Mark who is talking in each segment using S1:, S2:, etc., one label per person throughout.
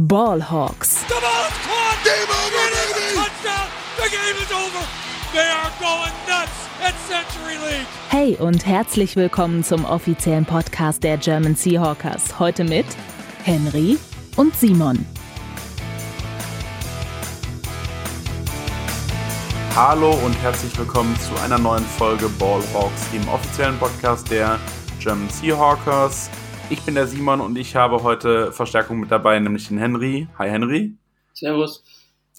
S1: Ballhawks.
S2: The ball is caught. Game over, baby. Touchdown. The game is over. They are going nuts at Century League.
S1: Hey und herzlich willkommen zum offiziellen Podcast der German Seahawkers. Heute mit Henry und Simon.
S3: Hallo und herzlich willkommen zu einer neuen Folge Ballhawks, dem offiziellen Podcast der German Seahawkers. Ich bin der Simon und ich habe heute Verstärkung mit dabei, nämlich den Henry. Hi Henry.
S4: Servus.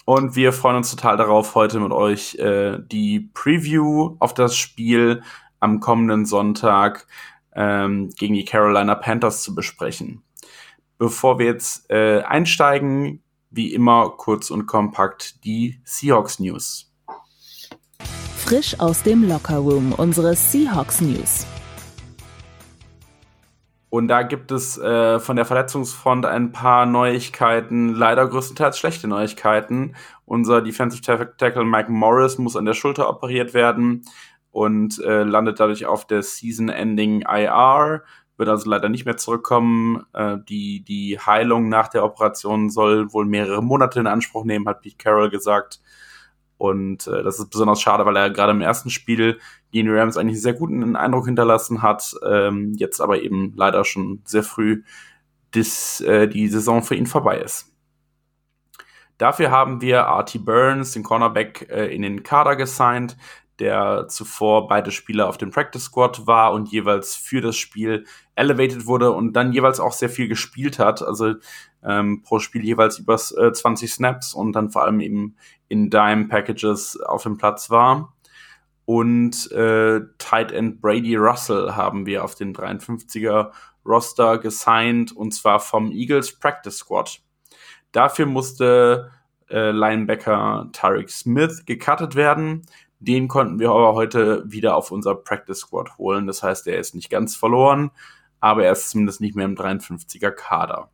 S3: Und wir freuen uns total darauf, heute mit euch äh, die Preview auf das Spiel am kommenden Sonntag ähm, gegen die Carolina Panthers zu besprechen. Bevor wir jetzt äh, einsteigen, wie immer kurz und kompakt die Seahawks News.
S1: Frisch aus dem Lockerroom unsere Seahawks News.
S3: Und da gibt es äh, von der Verletzungsfront ein paar Neuigkeiten, leider größtenteils schlechte Neuigkeiten. Unser Defensive Tackle Mike Morris muss an der Schulter operiert werden und äh, landet dadurch auf der Season-Ending IR, wird also leider nicht mehr zurückkommen. Äh, die, die Heilung nach der Operation soll wohl mehrere Monate in Anspruch nehmen, hat Pete Carroll gesagt. Und äh, das ist besonders schade, weil er gerade im ersten Spiel gegen die Rams eigentlich einen sehr guten Eindruck hinterlassen hat, ähm, jetzt aber eben leider schon sehr früh dis, äh, die Saison für ihn vorbei ist. Dafür haben wir Artie Burns, den Cornerback, äh, in den Kader gesigned, der zuvor beide Spieler auf dem Practice Squad war und jeweils für das Spiel elevated wurde und dann jeweils auch sehr viel gespielt hat. Also ähm, pro Spiel jeweils über äh, 20 Snaps und dann vor allem eben in Dime Packages auf dem Platz war. Und äh, Tight End Brady Russell haben wir auf den 53er Roster gesigned und zwar vom Eagles Practice Squad. Dafür musste äh, Linebacker Tarek Smith gecuttet werden. Den konnten wir aber heute wieder auf unser Practice Squad holen. Das heißt, er ist nicht ganz verloren, aber er ist zumindest nicht mehr im 53er Kader.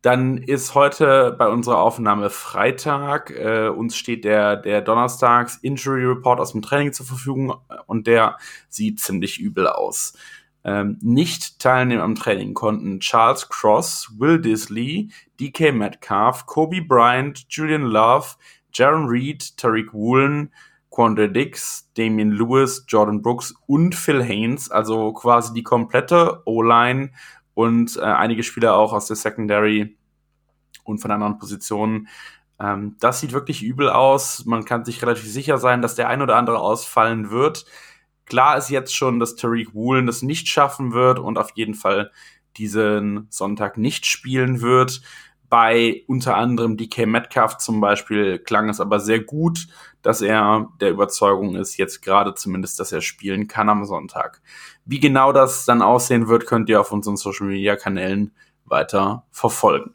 S3: Dann ist heute bei unserer Aufnahme Freitag. Äh, uns steht der, der Donnerstags Injury Report aus dem Training zur Verfügung und der sieht ziemlich übel aus. Ähm, nicht teilnehmen am Training konnten Charles Cross, Will Disley, DK Metcalf, Kobe Bryant, Julian Love, Jaron Reed, Tariq Woolen, Quandre Dix, Damian Lewis, Jordan Brooks und Phil Haynes, also quasi die komplette O-Line und äh, einige Spieler auch aus der Secondary und von anderen Positionen. Ähm, das sieht wirklich übel aus. Man kann sich relativ sicher sein, dass der ein oder andere ausfallen wird. Klar ist jetzt schon, dass Tariq Woolen das nicht schaffen wird und auf jeden Fall diesen Sonntag nicht spielen wird. Bei unter anderem DK Metcalf zum Beispiel klang es aber sehr gut, dass er der Überzeugung ist, jetzt gerade zumindest, dass er spielen kann am Sonntag. Wie genau das dann aussehen wird, könnt ihr auf unseren Social Media Kanälen weiter verfolgen.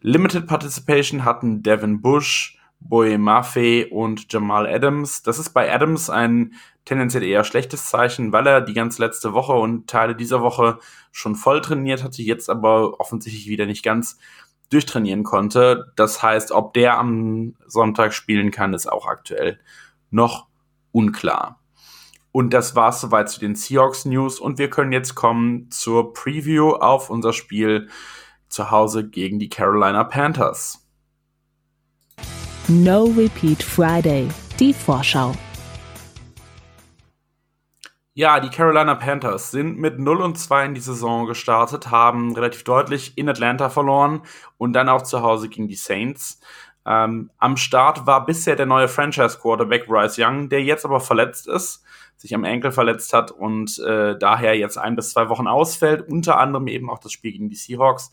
S3: Limited Participation hatten Devin Bush, Boye Maffei und Jamal Adams. Das ist bei Adams ein tendenziell eher schlechtes Zeichen, weil er die ganze letzte Woche und Teile dieser Woche schon voll trainiert hatte, jetzt aber offensichtlich wieder nicht ganz durchtrainieren konnte. Das heißt, ob der am Sonntag spielen kann, ist auch aktuell noch unklar. Und das war's soweit zu den Seahawks News und wir können jetzt kommen zur Preview auf unser Spiel zu Hause gegen die Carolina Panthers.
S1: No Repeat Friday, die Vorschau.
S3: Ja, die Carolina Panthers sind mit 0 und 2 in die Saison gestartet, haben relativ deutlich in Atlanta verloren und dann auch zu Hause gegen die Saints. Ähm, am Start war bisher der neue Franchise-Quarterback Bryce Young, der jetzt aber verletzt ist, sich am Enkel verletzt hat und äh, daher jetzt ein bis zwei Wochen ausfällt, unter anderem eben auch das Spiel gegen die Seahawks.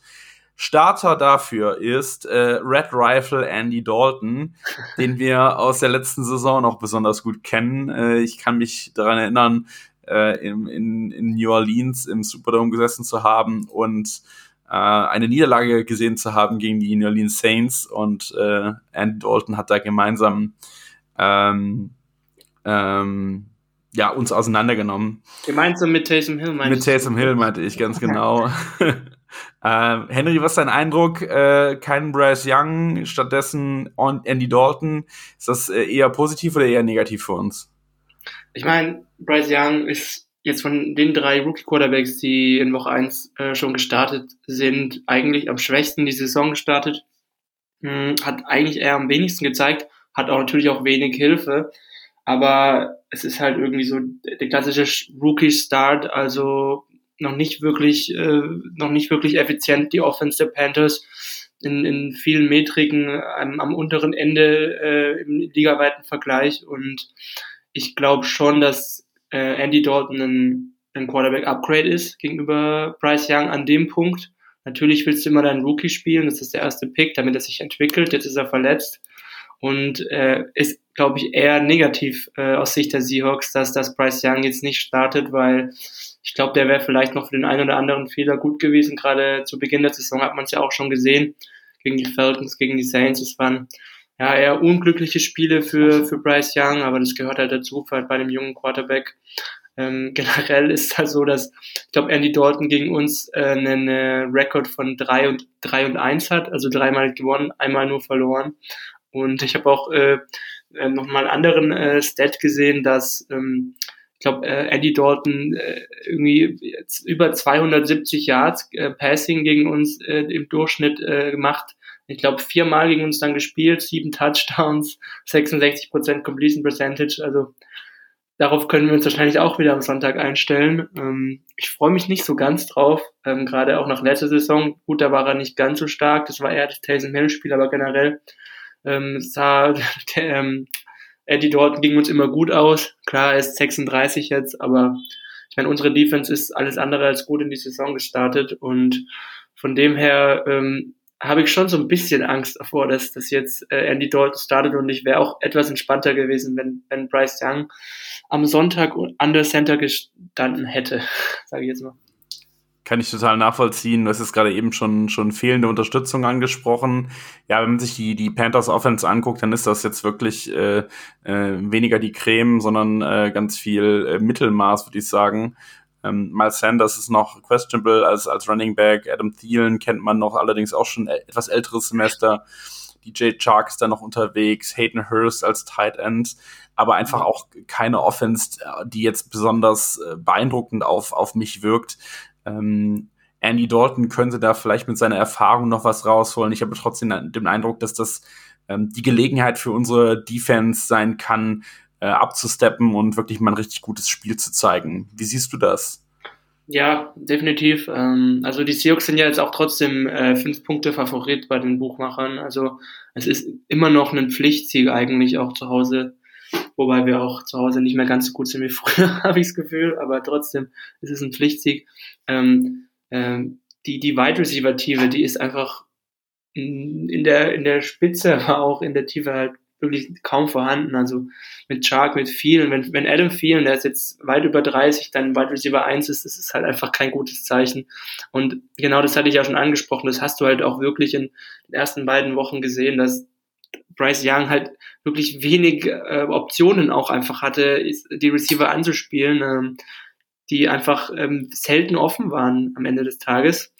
S3: Starter dafür ist äh, Red Rifle Andy Dalton, den wir aus der letzten Saison noch besonders gut kennen. Äh, ich kann mich daran erinnern, äh, in, in, in New Orleans im Superdome gesessen zu haben und äh, eine Niederlage gesehen zu haben gegen die New Orleans Saints und äh, Andy Dalton hat da gemeinsam ähm, ähm, ja, uns auseinandergenommen.
S4: Gemeinsam mit Taysom Hill
S3: meinte Mit Taysom Hill meinte ich ganz genau. äh, Henry, was ist dein Eindruck? Äh, kein Bryce Young, stattdessen Andy Dalton. Ist das äh, eher positiv oder eher negativ für uns?
S4: Ich meine, Bryce Young ist jetzt von den drei Rookie-Quarterbacks, die in Woche 1 äh, schon gestartet sind, eigentlich am schwächsten die Saison gestartet. Hm, hat eigentlich eher am wenigsten gezeigt, hat auch natürlich auch wenig Hilfe. Aber es ist halt irgendwie so der klassische Rookie-Start, also noch nicht wirklich, äh, noch nicht wirklich effizient die Offense der Panthers in, in vielen Metriken am, am unteren Ende äh, im ligaweiten Vergleich und ich glaube schon, dass äh, Andy Dalton ein, ein Quarterback-Upgrade ist gegenüber Bryce Young an dem Punkt. Natürlich willst du immer deinen Rookie spielen, das ist der erste Pick, damit er sich entwickelt. Jetzt ist er verletzt und äh, ist, glaube ich, eher negativ äh, aus Sicht der Seahawks, dass das Bryce Young jetzt nicht startet, weil ich glaube, der wäre vielleicht noch für den einen oder anderen Fehler gut gewesen. Gerade zu Beginn der Saison hat man es ja auch schon gesehen gegen die Falcons, gegen die Saints. Es waren ja, eher unglückliche Spiele für, für Bryce Young, aber das gehört halt dazu halt bei einem jungen Quarterback. Ähm, generell ist halt so, dass ich glaube, Andy Dalton gegen uns äh, einen äh, Rekord von drei und drei und eins hat, also dreimal gewonnen, einmal nur verloren. Und ich habe auch äh, äh, nochmal einen anderen äh, Stat gesehen, dass ähm, ich glaube, äh, Andy Dalton äh, irgendwie über 270 Yards äh, Passing gegen uns äh, im Durchschnitt äh, gemacht ich glaube, viermal gegen uns dann gespielt, sieben Touchdowns, 66% Completion Percentage. Also darauf können wir uns wahrscheinlich auch wieder am Sonntag einstellen. Ähm, ich freue mich nicht so ganz drauf, ähm, gerade auch nach letzter Saison. Gut, da war er nicht ganz so stark, das war eher das Taysom Hill Spiel, aber generell ähm, sah ähm, Eddie Dalton ging uns immer gut aus. Klar, er ist 36 jetzt, aber ich meine, unsere Defense ist alles andere als gut in die Saison gestartet und von dem her ähm, habe ich schon so ein bisschen Angst davor, dass das jetzt äh, Andy Dalton startet und ich wäre auch etwas entspannter gewesen, wenn, wenn Bryce Young am Sonntag under Center gestanden hätte, sage ich jetzt mal.
S3: Kann ich total nachvollziehen. Du hast jetzt gerade eben schon, schon fehlende Unterstützung angesprochen. Ja, wenn man sich die, die Panthers Offense anguckt, dann ist das jetzt wirklich äh, äh, weniger die Creme, sondern äh, ganz viel äh, Mittelmaß, würde ich sagen. Ähm, Miles Sanders ist noch questionable als, als Running Back. Adam Thielen kennt man noch, allerdings auch schon etwas älteres Semester. DJ Chark ist da noch unterwegs, Hayden Hurst als Tight End, aber einfach auch keine Offense, die jetzt besonders äh, beeindruckend auf, auf mich wirkt. Ähm, Andy Dalton könnte da vielleicht mit seiner Erfahrung noch was rausholen. Ich habe trotzdem den Eindruck, dass das ähm, die Gelegenheit für unsere Defense sein kann, äh, abzusteppen und wirklich mal ein richtig gutes Spiel zu zeigen. Wie siehst du das?
S4: Ja, definitiv. Ähm, also die Seahawks sind ja jetzt auch trotzdem äh, fünf Punkte Favorit bei den Buchmachern. Also es ist immer noch ein Pflichtsieg eigentlich auch zu Hause, wobei wir auch zu Hause nicht mehr ganz so gut sind wie früher, habe ich das Gefühl. Aber trotzdem ist es ein Pflichtsieg. Ähm, ähm, die die Wide Receiver Tiefe, die ist einfach in der in der Spitze, aber auch in der Tiefe halt wirklich kaum vorhanden. Also mit Shark, mit vielen, wenn, wenn Adam vielen, der ist jetzt weit über 30, dann Wide Receiver 1 ist, das ist halt einfach kein gutes Zeichen. Und genau das hatte ich ja schon angesprochen, das hast du halt auch wirklich in den ersten beiden Wochen gesehen, dass Bryce Young halt wirklich wenig äh, Optionen auch einfach hatte, die Receiver anzuspielen, ähm, die einfach ähm, selten offen waren am Ende des Tages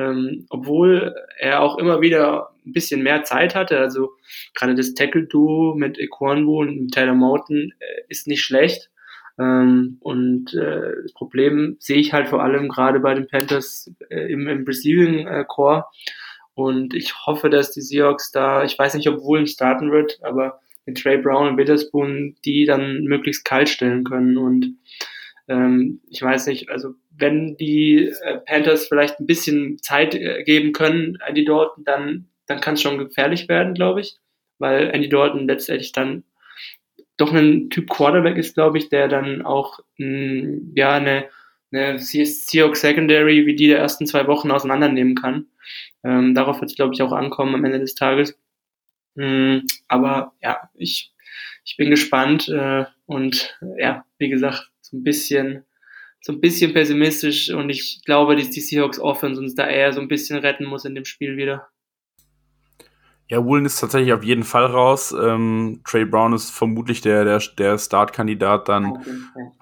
S4: ähm, obwohl er auch immer wieder ein bisschen mehr Zeit hatte. Also gerade das Tackle-Duo mit Equanwu und Tyler Moten äh, ist nicht schlecht. Ähm, und äh, das Problem sehe ich halt vor allem gerade bei den Panthers äh, im, im Receiving äh. Und ich hoffe, dass die Seahawks da, ich weiß nicht, ob Woolen starten wird, aber mit Trey Brown und Witherspoon die dann möglichst kalt stellen können. Und ähm, ich weiß nicht, also wenn die äh, Panthers vielleicht ein bisschen Zeit äh, geben können, Andy Dalton, dann, dann kann es schon gefährlich werden, glaube ich, weil Andy Dalton letztendlich dann doch ein Typ Quarterback ist, glaube ich, der dann auch mh, hm, ja eine, eine Seahawks Secondary wie die der ersten zwei Wochen auseinandernehmen kann. Ähm, darauf wird es, glaube ich, auch ankommen am Ende des Tages. Ähm, aber ja, ich, ich bin gespannt äh, und ja, wie gesagt, so ein bisschen so ein bisschen pessimistisch und ich glaube, dass die Seahawks Offense uns da eher so ein bisschen retten muss in dem Spiel wieder.
S3: Ja, Woolen ist tatsächlich auf jeden Fall raus. Ähm, Trey Brown ist vermutlich der, der, der Startkandidat dann okay.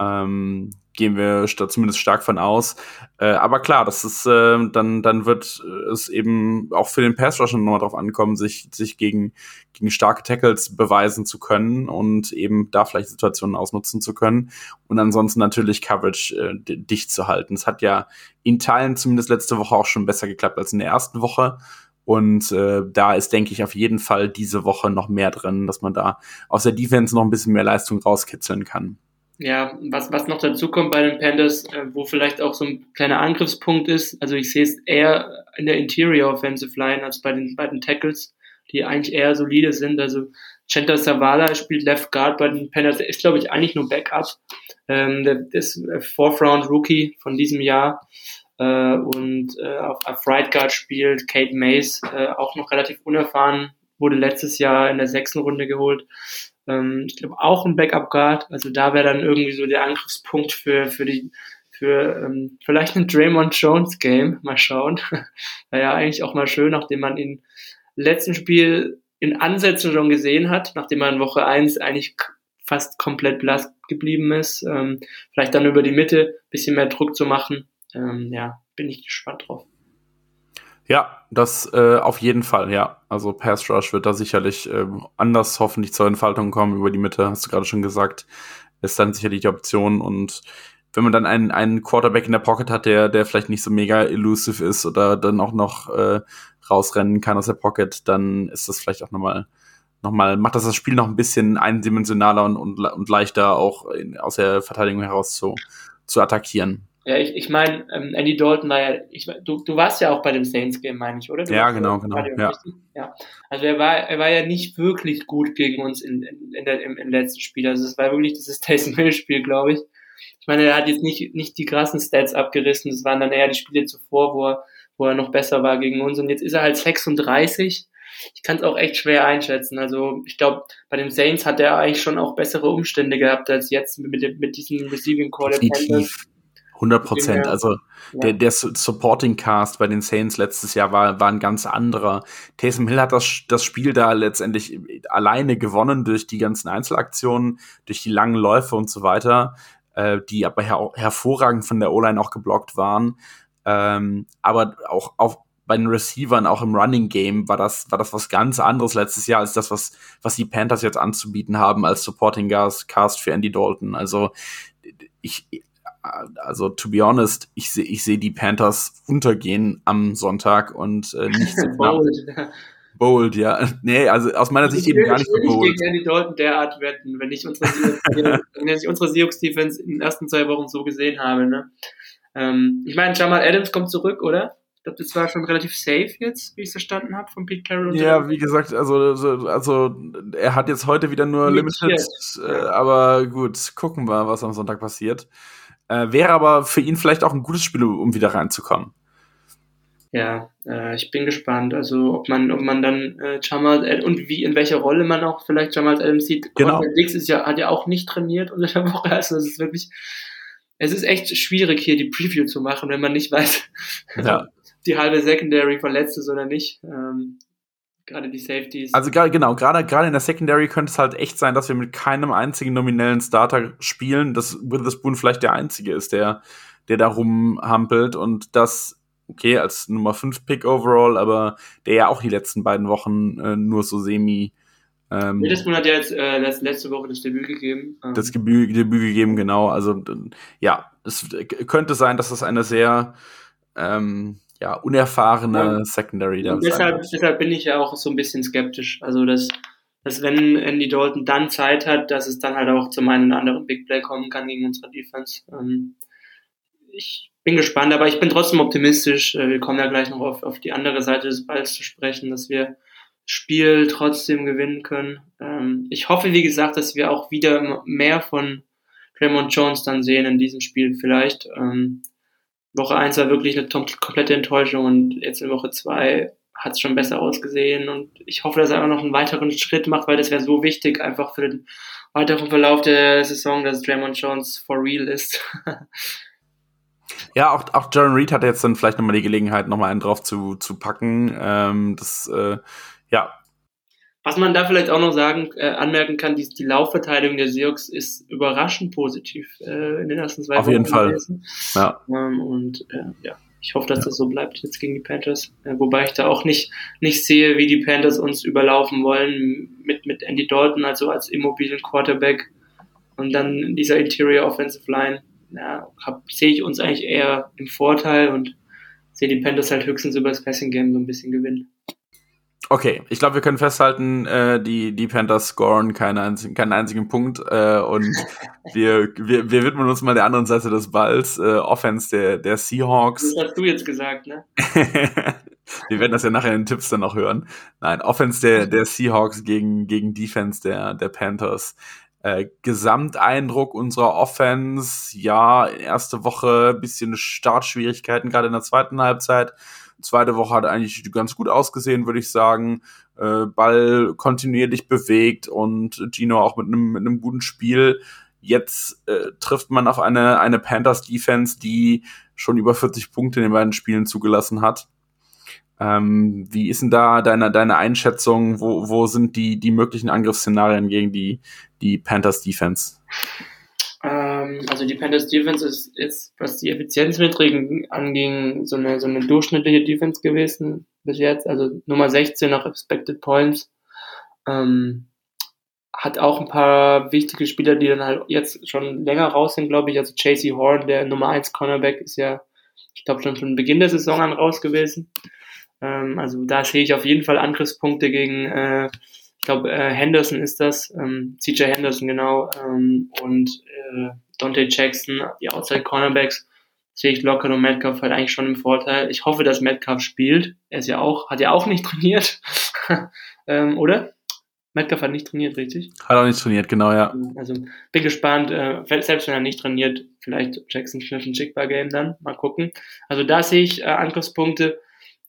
S3: ähm, gehen wir zumindest stark von aus. Äh, aber klar, das ist äh, dann dann wird es eben auch für den Pass Rusher nochmal drauf ankommen, sich sich gegen gegen starke Tackles beweisen zu können und eben da vielleicht Situationen ausnutzen zu können und ansonsten natürlich Coverage äh, dicht zu halten. Es hat ja in Teilen zumindest letzte Woche auch schon besser geklappt als in der ersten Woche. Und äh, da ist, denke ich, auf jeden Fall diese Woche noch mehr drin, dass man da aus der Defense noch ein bisschen mehr Leistung rauskitzeln kann.
S4: Ja, was, was noch dazu kommt bei den Panthers, äh, wo vielleicht auch so ein kleiner Angriffspunkt ist, also ich sehe es eher in der Interior Offensive Line als bei den, bei den Tackles, die eigentlich eher solide sind. Also Chenta Savala spielt Left Guard bei den Panthers, der ist, glaube ich, eigentlich nur Backup. Ähm, der ist Fourth Round Rookie von diesem Jahr. Äh, und äh, auf, auf Right Guard spielt Kate Mays, äh, auch noch relativ unerfahren, wurde letztes Jahr in der sechsten Runde geholt. Ähm, ich glaube auch ein Backup Guard. Also da wäre dann irgendwie so der Angriffspunkt für, für die, für ähm, vielleicht ein Draymond Jones Game. Mal schauen. Wäre ja eigentlich auch mal schön, nachdem man ihn letzten Spiel in Ansätzen schon gesehen hat, nachdem man in Woche eins eigentlich fast komplett blass geblieben ist. Ähm, vielleicht dann über die Mitte bisschen mehr Druck zu machen. Ähm, ja, bin ich gespannt drauf.
S3: Ja, das äh, auf jeden Fall, ja. Also Pass Rush wird da sicherlich äh, anders hoffentlich zur Entfaltung kommen über die Mitte, hast du gerade schon gesagt. Ist dann sicherlich die Option und wenn man dann einen, einen Quarterback in der Pocket hat, der, der vielleicht nicht so mega elusive ist oder dann auch noch äh, rausrennen kann aus der Pocket, dann ist das vielleicht auch nochmal, nochmal, macht das das Spiel noch ein bisschen eindimensionaler und, und, und leichter auch in, aus der Verteidigung heraus zu, zu attackieren.
S4: Ja, ich, ich meine, ähm, Andy Dalton war ja, ich, du, du warst ja auch bei dem Saints-Game, meine ich, oder? Du
S3: ja, genau, genau. Ja.
S4: ja. Also er war, er war ja nicht wirklich gut gegen uns in, in, in der, im, im letzten Spiel. Also es war wirklich dieses Taysom Hill-Spiel, glaube ich. Ich meine, er hat jetzt nicht, nicht die krassen Stats abgerissen, das waren dann eher die Spiele zuvor, wo er, wo er noch besser war gegen uns. Und jetzt ist er halt 36. Ich kann es auch echt schwer einschätzen. Also ich glaube, bei den Saints hat er eigentlich schon auch bessere Umstände gehabt als jetzt mit, mit diesem Receiving der
S3: Panthers. 100 Prozent. Also ja. der, der Supporting Cast bei den Saints letztes Jahr war, war ein ganz anderer. Taysom Hill hat das, das Spiel da letztendlich alleine gewonnen durch die ganzen Einzelaktionen, durch die langen Läufe und so weiter, äh, die aber her hervorragend von der O-Line auch geblockt waren. Ähm, aber auch auf, bei den Receivern, auch im Running Game, war das, war das was ganz anderes letztes Jahr als das, was, was die Panthers jetzt anzubieten haben als Supporting Cast für Andy Dalton. Also ich, also to be honest, ich sehe ich seh die Panthers untergehen am Sonntag und äh, nicht so bold. bold, ja. Nee, also aus meiner Sicht ich eben will, gar nicht
S4: so bold. Ich gegen Andy Dalton derart wetten, wenn ich unsere, wenn ich unsere Seahawks Defense in den ersten zwei Wochen so gesehen habe. Ne? Ähm, ich meine, Jamal Adams kommt zurück, oder? Ich glaube, das war schon relativ safe jetzt, wie ich es verstanden habe, von Pete Carroll.
S3: Ja, wie gesagt, also, also er hat jetzt heute wieder nur Limited, äh, aber gut, gucken wir, was am Sonntag passiert. Äh, wäre aber für ihn vielleicht auch ein gutes Spiel, um wieder reinzukommen.
S4: Ja, äh, ich bin gespannt. Also ob man, ob man dann äh, Jamal Adams und wie in welcher Rolle man auch vielleicht Jamal Adams sieht.
S3: Genau.
S4: Dix ist ja, hat ja auch nicht trainiert unter der Woche. Also es ist wirklich, es ist echt schwierig hier die Preview zu machen, wenn man nicht weiß, ja. die halbe Secondary verletzt ist oder nicht. Ähm, gerade die Safeties.
S3: Also genau, gerade gerade in der Secondary könnte es halt echt sein, dass wir mit keinem einzigen nominellen Starter spielen, dass Witherspoon vielleicht der einzige ist, der der da rumhampelt und das okay als Nummer 5 Pick overall, aber der ja auch die letzten beiden Wochen äh, nur so semi
S4: ähm, Witherspoon hat ja jetzt äh, letzte Woche das Debüt gegeben.
S3: Ähm. Das Debüt, Debüt gegeben, genau. Also ja, es könnte sein, dass das eine sehr ähm, ja, unerfahrene. Secondary
S4: da deshalb, deshalb bin ich ja auch so ein bisschen skeptisch. Also, dass, dass wenn Andy Dalton dann Zeit hat, dass es dann halt auch zum einen oder anderen Big Play kommen kann gegen unsere Defense. Ähm, ich bin gespannt, aber ich bin trotzdem optimistisch. Äh, wir kommen ja gleich noch auf, auf die andere Seite des Balls zu sprechen, dass wir Spiel trotzdem gewinnen können. Ähm, ich hoffe, wie gesagt, dass wir auch wieder mehr von Draymond Jones dann sehen in diesem Spiel vielleicht. Ähm, Woche 1 war wirklich eine komplette Enttäuschung und jetzt in Woche 2 hat es schon besser ausgesehen und ich hoffe, dass er auch noch einen weiteren Schritt macht, weil das wäre so wichtig einfach für den weiteren Verlauf der Saison, dass Draymond Jones for real ist.
S3: Ja, auch, auch Jaron Reed hatte jetzt dann vielleicht nochmal die Gelegenheit, nochmal einen drauf zu, zu packen. Ähm, das, äh, ja.
S4: Was man da vielleicht auch noch sagen, äh, anmerken kann, die, die Laufverteidigung der Seahawks ist überraschend positiv äh, in den ersten zwei
S3: Auf Wochen jeden Fall.
S4: Ja. Ähm, und äh, ja, ich hoffe, dass das so bleibt jetzt gegen die Panthers. Äh, wobei ich da auch nicht, nicht sehe, wie die Panthers uns überlaufen wollen mit, mit Andy Dalton, also als immobilen Quarterback. Und dann dieser Interior Offensive Line. Ja, sehe ich uns eigentlich eher im Vorteil und sehe die Panthers halt höchstens über das Passing Game so ein bisschen gewinnen.
S3: Okay, ich glaube, wir können festhalten, äh, die, die Panthers scoren keinen einzigen, keinen einzigen Punkt äh, und wir, wir, wir widmen uns mal der anderen Seite des Balls, äh, Offense der, der Seahawks.
S4: Das hast du jetzt gesagt, ne?
S3: wir werden das ja nachher in den Tipps dann noch hören. Nein, Offense der, der Seahawks gegen, gegen Defense der, der Panthers. Äh, Gesamteindruck unserer Offense, ja, erste Woche bisschen Startschwierigkeiten, gerade in der zweiten Halbzeit. Zweite Woche hat eigentlich ganz gut ausgesehen, würde ich sagen. Äh, Ball kontinuierlich bewegt und Gino auch mit einem mit guten Spiel. Jetzt äh, trifft man auf eine, eine Panthers Defense, die schon über 40 Punkte in den beiden Spielen zugelassen hat. Ähm, wie ist denn da deine, deine Einschätzung? Wo, wo sind die, die möglichen Angriffsszenarien gegen die, die Panthers Defense?
S4: Ähm, also die Panthers Defense ist, ist, was die Effizienzmetriken anging, so eine, so eine durchschnittliche Defense gewesen bis jetzt. Also Nummer 16 nach Expected Points. Ähm, hat auch ein paar wichtige Spieler, die dann halt jetzt schon länger raus sind, glaube ich. Also JC Horn, der Nummer 1 Cornerback, ist ja, ich glaube, schon von Beginn der Saison an raus gewesen. Ähm, also da sehe ich auf jeden Fall Angriffspunkte gegen, äh, ich glaube, äh, Henderson ist das, ähm, CJ Henderson genau, ähm, und äh, Dante Jackson, die Outside Cornerbacks, sehe ich Locker und Metcalf halt eigentlich schon im Vorteil. Ich hoffe, dass Metcalf spielt. Er ist ja auch, hat ja auch nicht trainiert, ähm, oder? Metcalf hat nicht trainiert, richtig?
S3: Hat auch nicht trainiert, genau, ja.
S4: Also bin gespannt, äh, selbst wenn er nicht trainiert, vielleicht Jackson Smith ein Schickbar-Game dann, mal gucken. Also da sehe ich äh, Angriffspunkte.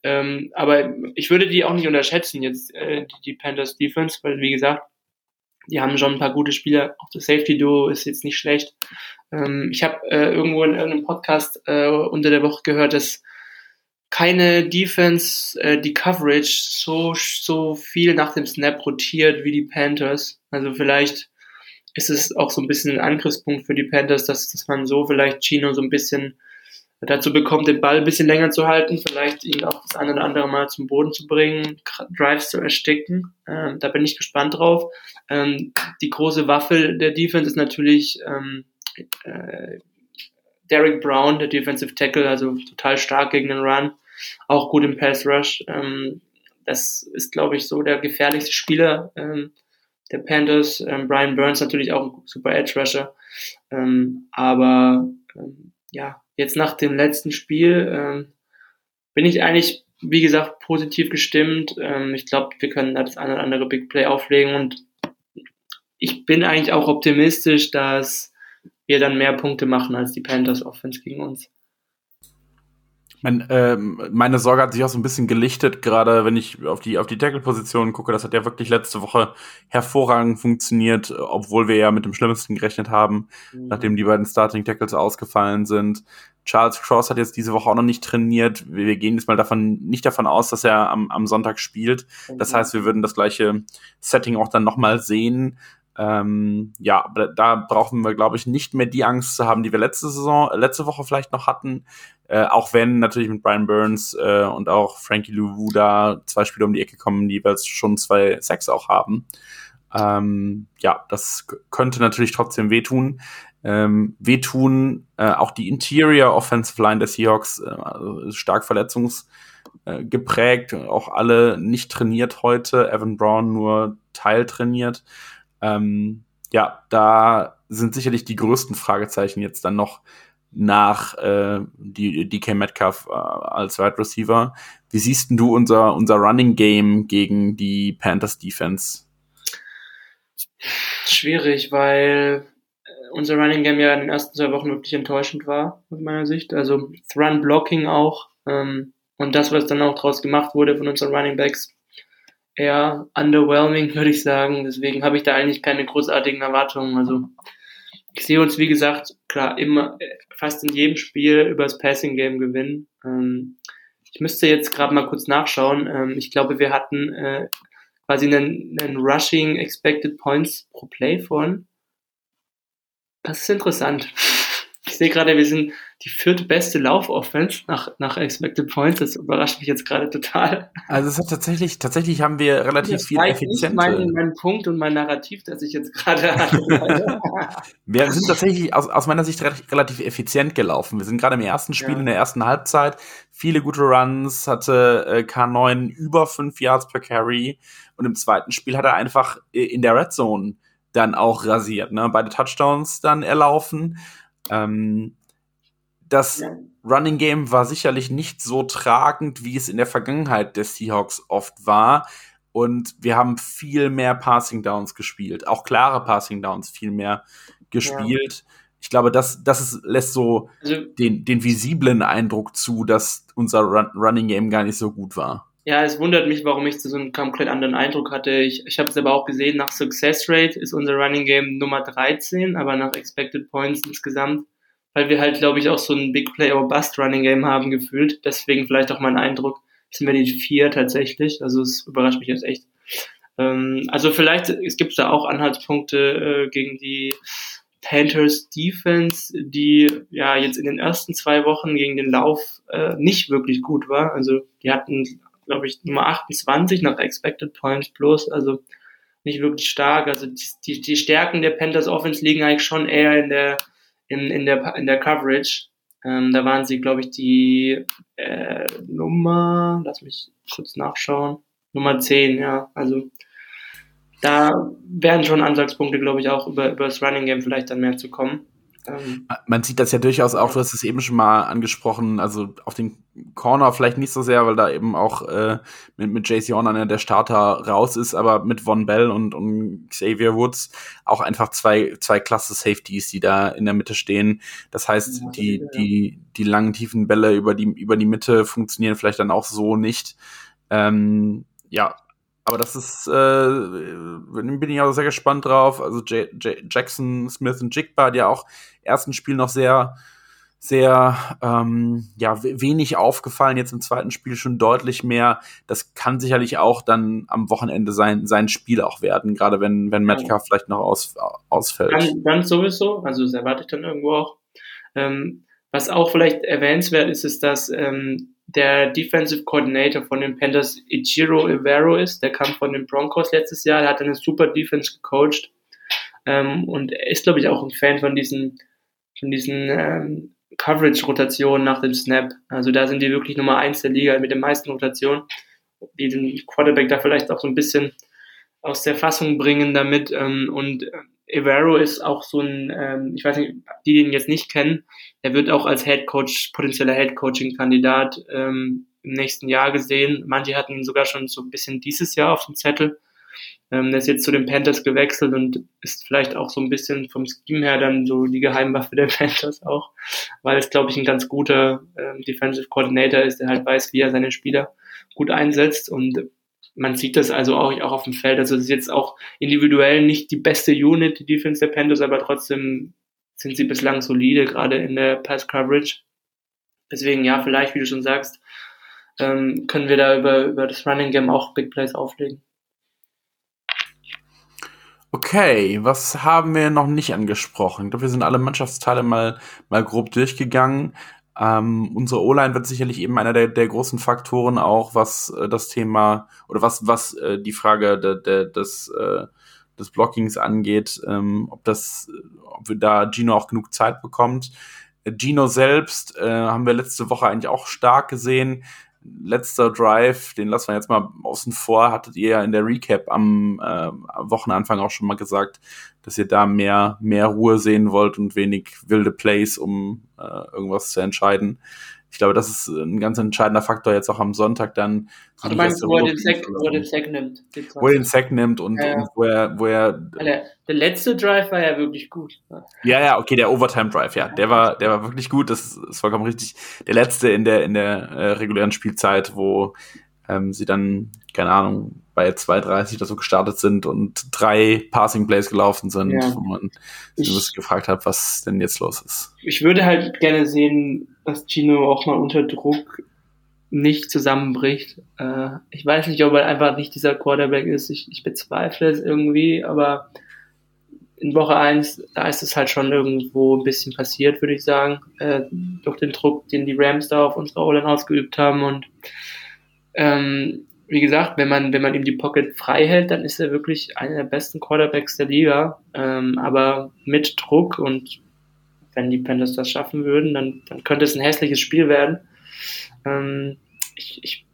S4: Ähm, aber ich würde die auch nicht unterschätzen, jetzt äh, die, die Panthers Defense, weil wie gesagt, die haben schon ein paar gute Spieler. Auch das Safety Duo ist jetzt nicht schlecht. Ähm, ich habe äh, irgendwo in irgendeinem Podcast äh, unter der Woche gehört, dass keine Defense äh, die Coverage so so viel nach dem Snap rotiert wie die Panthers. Also vielleicht ist es auch so ein bisschen ein Angriffspunkt für die Panthers, dass, dass man so vielleicht Chino so ein bisschen dazu bekommt, den Ball ein bisschen länger zu halten, vielleicht ihn auch das eine oder andere Mal zum Boden zu bringen, Drives zu ersticken. Ähm, da bin ich gespannt drauf. Ähm, die große Waffe der Defense ist natürlich ähm, äh, Derek Brown, der Defensive Tackle, also total stark gegen den Run, auch gut im Pass Rush. Ähm, das ist, glaube ich, so der gefährlichste Spieler ähm, der Panthers. Ähm, Brian Burns natürlich auch ein super Edge Rusher. Aber ja, jetzt nach dem letzten Spiel ähm, bin ich eigentlich, wie gesagt, positiv gestimmt. Ähm, ich glaube, wir können da das eine oder andere Big Play auflegen und ich bin eigentlich auch optimistisch, dass wir dann mehr Punkte machen als die Panthers Offense gegen uns.
S3: Mein, äh, meine Sorge hat sich auch so ein bisschen gelichtet, gerade wenn ich auf die, auf die Tackle-Position gucke. Das hat ja wirklich letzte Woche hervorragend funktioniert, obwohl wir ja mit dem Schlimmsten gerechnet haben, mhm. nachdem die beiden Starting-Tackles ausgefallen sind. Charles Cross hat jetzt diese Woche auch noch nicht trainiert. Wir, gehen jetzt mal davon, nicht davon aus, dass er am, am Sonntag spielt. Das heißt, wir würden das gleiche Setting auch dann nochmal sehen. Ähm, ja, da brauchen wir, glaube ich, nicht mehr die Angst zu haben, die wir letzte Saison, letzte Woche vielleicht noch hatten. Äh, auch wenn natürlich mit Brian Burns äh, und auch Frankie Louvu da zwei Spiele um die Ecke kommen, die jetzt schon zwei Sacks auch haben. Ähm, ja, das könnte natürlich trotzdem wehtun. Ähm, wehtun äh, auch die Interior Offensive Line der Seahawks äh, also stark verletzungsgeprägt, auch alle nicht trainiert heute. Evan Brown nur teiltrainiert. Ähm, ja, da sind sicherlich die größten Fragezeichen jetzt dann noch nach äh, die DK Metcalf äh, als Wide Receiver. Wie siehst du unser, unser Running Game gegen die Panthers Defense?
S4: Schwierig, weil äh, unser Running Game ja in den ersten zwei Wochen wirklich enttäuschend war, aus meiner Sicht. Also Run Blocking auch. Ähm, und das, was dann auch draus gemacht wurde von unseren Running Backs, eher underwhelming, würde ich sagen. Deswegen habe ich da eigentlich keine großartigen Erwartungen. Also ich sehe uns, wie gesagt, klar, immer, fast in jedem Spiel über das Passing Game gewinnen. Ähm, ich müsste jetzt gerade mal kurz nachschauen. Ähm, ich glaube, wir hatten, äh, quasi einen, einen Rushing Expected Points pro Play von. Das ist interessant. Ich sehe gerade, wir sind die viertbeste Lauf-Offense nach, nach Expected Points. Das überrascht mich jetzt gerade total.
S3: Also es hat tatsächlich, tatsächlich haben wir relativ das viel effizienter.
S4: Mein, mein Punkt und mein Narrativ, das ich jetzt gerade hatte.
S3: wir sind tatsächlich aus, aus meiner Sicht relativ effizient gelaufen. Wir sind gerade im ersten Spiel, ja. in der ersten Halbzeit, viele gute Runs, hatte äh, K9 über fünf Yards per Carry und im zweiten Spiel hat er einfach äh, in der Red Zone dann auch rasiert, ne? Beide Touchdowns dann erlaufen. Ähm, das Running Game war sicherlich nicht so tragend, wie es in der Vergangenheit der Seahawks oft war. Und wir haben viel mehr Passing Downs gespielt, auch klare Passing Downs viel mehr gespielt. Ja. Ich glaube, das, das ist, lässt so also, den, den visiblen Eindruck zu, dass unser Run Running Game gar nicht so gut war.
S4: Ja, es wundert mich, warum ich so einen komplett anderen Eindruck hatte. Ich, ich habe es aber auch gesehen, nach Success Rate ist unser Running Game Nummer 13, aber nach Expected Points insgesamt, weil wir halt, glaube ich, auch so ein Big Play or Bust Running Game haben gefühlt. Deswegen vielleicht auch mein Eindruck, sind wir die vier tatsächlich. Also es überrascht mich jetzt echt. Ähm, also vielleicht, es gibt da auch Anhaltspunkte äh, gegen die Panthers Defense, die ja jetzt in den ersten zwei Wochen gegen den Lauf äh, nicht wirklich gut war. Also die hatten glaube ich, Nummer 28 nach Expected Points plus, also nicht wirklich stark. Also die, die Stärken der Panthers Offense liegen eigentlich schon eher in der, in, in der, in der Coverage. Ähm, da waren sie, glaube ich, die äh, Nummer, lass mich kurz nachschauen, Nummer 10, ja. Also da werden schon Ansatzpunkte, glaube ich, auch über, über das Running Game vielleicht dann mehr zu kommen.
S3: Ähm, Man sieht das ja durchaus auch, du hast es eben schon mal angesprochen, also auf den Corner vielleicht nicht so sehr, weil da eben auch äh, mit, mit JC Horn einer der Starter raus ist, aber mit Von Bell und, und Xavier Woods auch einfach zwei, zwei klasse Safeties, die da in der Mitte stehen. Das heißt, die, die, die langen, tiefen Bälle über die, über die Mitte funktionieren vielleicht dann auch so nicht. Ähm, ja, aber das ist, äh, bin ich auch sehr gespannt drauf. Also J J Jackson, Smith und Jigba, die ja auch ersten Spiel noch sehr, sehr, ähm, ja, wenig aufgefallen, jetzt im zweiten Spiel schon deutlich mehr. Das kann sicherlich auch dann am Wochenende sein, sein Spiel auch werden, gerade wenn, wenn Metcalf vielleicht noch aus, ausfällt.
S4: Dann, dann sowieso, also das erwarte ich dann irgendwo auch. Ähm, was auch vielleicht erwähnenswert ist, ist, dass ähm, der Defensive Coordinator von den Panthers Ichiro Evero ist. Der kam von den Broncos letztes Jahr. Er hat eine super Defense gecoacht. Ähm, und ist, glaube ich, auch ein Fan von diesen, von diesen ähm, Coverage-Rotationen nach dem Snap. Also da sind die wirklich Nummer eins der Liga mit den meisten Rotationen, die den Quarterback da vielleicht auch so ein bisschen aus der Fassung bringen damit. Ähm, und Evero ist auch so ein, ähm, ich weiß nicht, die den jetzt nicht kennen, er wird auch als Head Coach, potenzieller Head Coaching Kandidat ähm, im nächsten Jahr gesehen. Manche hatten ihn sogar schon so ein bisschen dieses Jahr auf dem Zettel. Ähm, der ist jetzt zu den Panthers gewechselt und ist vielleicht auch so ein bisschen vom Scheme her dann so die Geheimwaffe der Panthers auch, weil es, glaube ich, ein ganz guter ähm, Defensive Coordinator ist, der halt weiß, wie er seine Spieler gut einsetzt und man sieht das also auch, auch auf dem Feld. Also es ist jetzt auch individuell nicht die beste Unit, die Defense der Panthers, aber trotzdem sind sie bislang solide, gerade in der Pass Coverage. Deswegen, ja, vielleicht, wie du schon sagst, ähm, können wir da über, über das Running Game auch Big Plays auflegen.
S3: Okay, was haben wir noch nicht angesprochen? Ich glaube, wir sind alle Mannschaftsteile mal, mal grob durchgegangen. Ähm, unsere O-Line wird sicherlich eben einer der, der großen Faktoren auch, was äh, das Thema oder was, was äh, die Frage de, de, des, äh, des Blockings angeht, ähm, ob das, ob wir da Gino auch genug Zeit bekommt. Gino selbst äh, haben wir letzte Woche eigentlich auch stark gesehen letzter Drive, den lassen wir jetzt mal außen vor, hattet ihr ja in der Recap am äh, Wochenanfang auch schon mal gesagt, dass ihr da mehr, mehr Ruhe sehen wollt und wenig wilde Plays, um äh, irgendwas zu entscheiden ich glaube, das ist ein ganz entscheidender Faktor jetzt auch am Sonntag dann.
S4: Du meinst, wo er den Sack, wo er den Sack nimmt.
S3: Wo er den Sack nimmt und, ja, und wo er, wo er.
S4: Der, der, letzte Drive war ja wirklich gut.
S3: Ja, ja, okay, der Overtime Drive, ja, der war, der war wirklich gut. Das ist vollkommen richtig. Der letzte in der, in der äh, regulären Spielzeit, wo ähm, sie dann, keine Ahnung, bei 2,30 oder so gestartet sind und drei Passing Plays gelaufen sind, ja. wo man sich gefragt hat, was denn jetzt los ist.
S4: Ich würde halt gerne sehen, dass Gino auch mal unter Druck nicht zusammenbricht. Äh, ich weiß nicht, ob er einfach nicht dieser Quarterback ist. Ich, ich bezweifle es irgendwie, aber in Woche eins da ist es halt schon irgendwo ein bisschen passiert, würde ich sagen, äh, durch den Druck, den die Rams da auf unsere O-Line ausgeübt haben. Und ähm, wie gesagt, wenn man, wenn man ihm die Pocket frei hält, dann ist er wirklich einer der besten Quarterbacks der Liga. Ähm, aber mit Druck und wenn die Panthers das schaffen würden, dann, dann könnte es ein hässliches Spiel werden. Ähm, ich, ich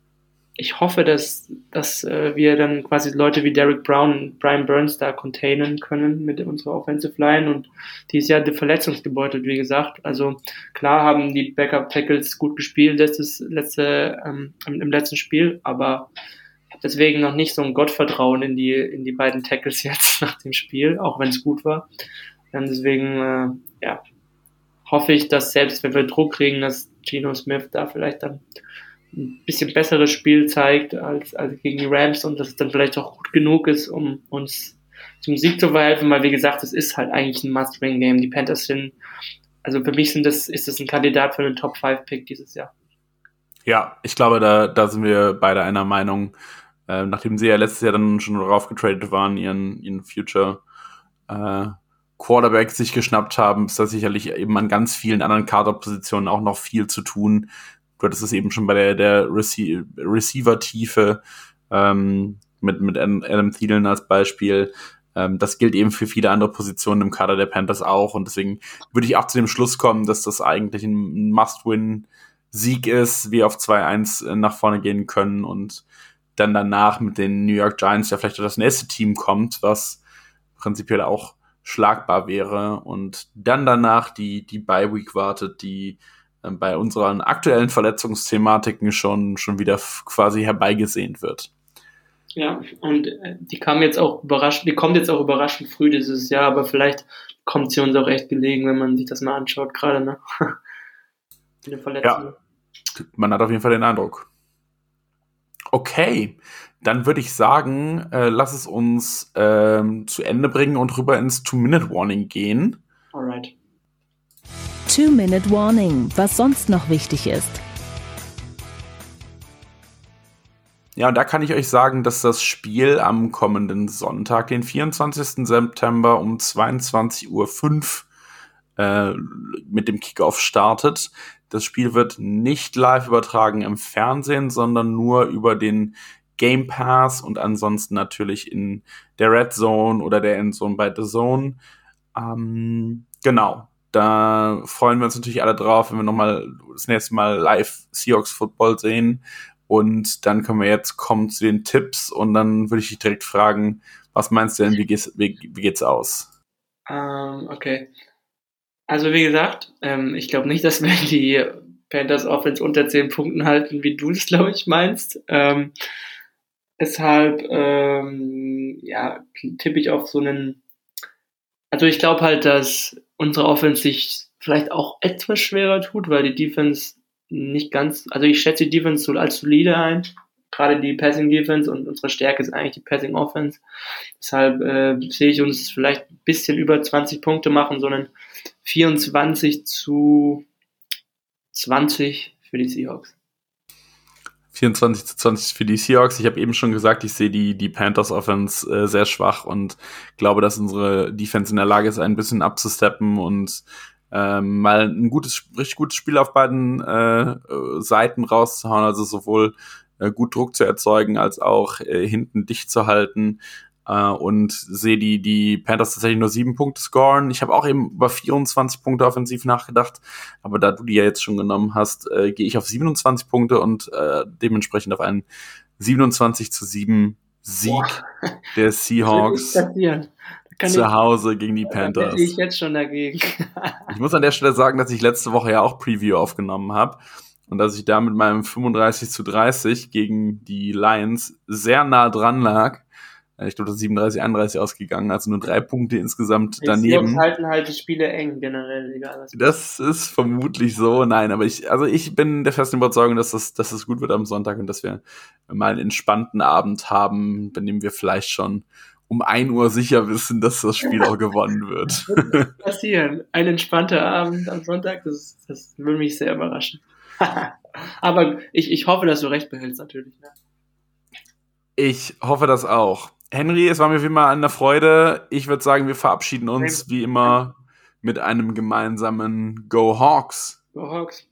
S4: ich hoffe, dass, dass äh, wir dann quasi Leute wie Derek Brown und Brian Burns da containen können mit unserer Offensive Line und die ist ja verletzungsgebeutelt, wie gesagt. Also klar haben die Backup Tackles gut gespielt letztes, letzte, ähm, im letzten Spiel, aber deswegen noch nicht so ein Gottvertrauen in die, in die beiden Tackles jetzt nach dem Spiel, auch wenn es gut war. Und deswegen, äh, ja, hoffe ich, dass selbst wenn wir Druck kriegen, dass Geno Smith da vielleicht dann ein bisschen besseres Spiel zeigt als, als gegen die Rams und dass es dann vielleicht auch gut genug ist, um uns zum Sieg zu verhelfen, weil wie gesagt, es ist halt eigentlich ein Must-Win-Game. Die Panthers sind, also für mich sind das, ist das ein Kandidat für den Top-5-Pick dieses Jahr.
S3: Ja, ich glaube, da, da sind wir beide einer Meinung. Äh, nachdem sie ja letztes Jahr dann schon darauf getradet waren, ihren, ihren Future äh, Quarterback sich geschnappt haben, ist da sicherlich eben an ganz vielen anderen Kaderpositionen auch noch viel zu tun du hattest es eben schon bei der, der Rece Receiver-Tiefe ähm, mit, mit Adam Thielen als Beispiel. Ähm, das gilt eben für viele andere Positionen im Kader der Panthers auch. Und deswegen würde ich auch zu dem Schluss kommen, dass das eigentlich ein Must-Win-Sieg ist, wir auf 2-1 nach vorne gehen können und dann danach mit den New York Giants ja vielleicht das nächste Team kommt, was prinzipiell auch schlagbar wäre und dann danach die, die Bye Week wartet, die ähm, bei unseren aktuellen Verletzungsthematiken schon, schon wieder quasi herbeigesehnt wird.
S4: Ja, und äh, die kam jetzt auch überraschend, die kommt jetzt auch überraschend früh dieses Jahr, aber vielleicht kommt sie uns auch echt gelegen, wenn man sich das mal anschaut, gerade, ne?
S3: ja, man hat auf jeden Fall den Eindruck. Okay, dann würde ich sagen, äh, lass es uns ähm, zu Ende bringen und rüber ins Two-Minute-Warning gehen.
S4: Alright.
S1: Two-Minute Warning, was sonst noch wichtig ist.
S3: Ja, und da kann ich euch sagen, dass das Spiel am kommenden Sonntag, den 24. September um 22.05 Uhr äh, mit dem Kickoff startet. Das Spiel wird nicht live übertragen im Fernsehen, sondern nur über den Game Pass und ansonsten natürlich in der Red Zone oder der Endzone bei The Zone. Ähm, genau. Da freuen wir uns natürlich alle drauf, wenn wir nochmal das nächste Mal live Seahawks Football sehen. Und dann können wir jetzt kommen zu den Tipps und dann würde ich dich direkt fragen, was meinst du denn, wie geht's, wie, wie geht's aus?
S4: Ähm, okay. Also wie gesagt, ähm, ich glaube nicht, dass wir die Panthers Offense unter 10 Punkten halten, wie du es, glaube ich, meinst. Ähm, deshalb, ähm, ja, tippe ich auf so einen also ich glaube halt, dass unsere Offense sich vielleicht auch etwas schwerer tut, weil die Defense nicht ganz, also ich schätze die Defense so als solide ein, gerade die Passing Defense und unsere Stärke ist eigentlich die Passing Offense. Deshalb äh, sehe ich uns vielleicht ein bisschen über 20 Punkte machen, sondern 24 zu 20 für die Seahawks.
S3: 24 zu 20 für die Seahawks. Ich habe eben schon gesagt, ich sehe die, die Panthers Offense äh, sehr schwach und glaube, dass unsere Defense in der Lage ist, ein bisschen abzusteppen und ähm, mal ein gutes, richtig gutes Spiel auf beiden äh, Seiten rauszuhauen, also sowohl äh, gut Druck zu erzeugen, als auch äh, hinten dicht zu halten äh, und sehe die, die Panthers tatsächlich nur sieben Punkte scoren. Ich habe auch eben über 24 Punkte offensiv nachgedacht, aber da du die ja jetzt schon genommen hast, äh, gehe ich auf 27 Punkte und äh, dementsprechend auf einen 27 zu 7 Sieg Boah. der Seahawks zu Hause gegen die Panthers. Da
S4: ich jetzt schon dagegen.
S3: ich muss an der Stelle sagen, dass ich letzte Woche ja auch Preview aufgenommen habe und dass ich da mit meinem 35 zu 30 gegen die Lions sehr nah dran lag. Ich glaube, das ist 37, 31 ausgegangen, also nur drei Punkte insgesamt die daneben.
S4: Die halten halt die Spiele eng, generell, egal was.
S3: Das ist vermutlich so, nein, aber ich, also ich bin der festen Überzeugung, dass das, dass das gut wird am Sonntag und dass wir mal einen entspannten Abend haben, bei dem wir vielleicht schon um ein Uhr sicher wissen, dass das Spiel auch gewonnen wird.
S4: wird passieren. Ein entspannter Abend am Sonntag, das, das würde mich sehr überraschen. Aber ich, ich hoffe, dass du recht behältst, natürlich. Ne?
S3: Ich hoffe das auch. Henry, es war mir wie immer eine Freude. Ich würde sagen, wir verabschieden uns wie immer mit einem gemeinsamen Go Hawks.
S4: Go Hawks.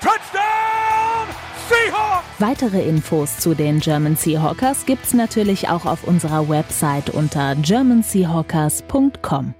S1: Touchdown Seahawks! Weitere Infos zu den German Seahawkers gibt's natürlich auch auf unserer Website unter germanseahawkers.com.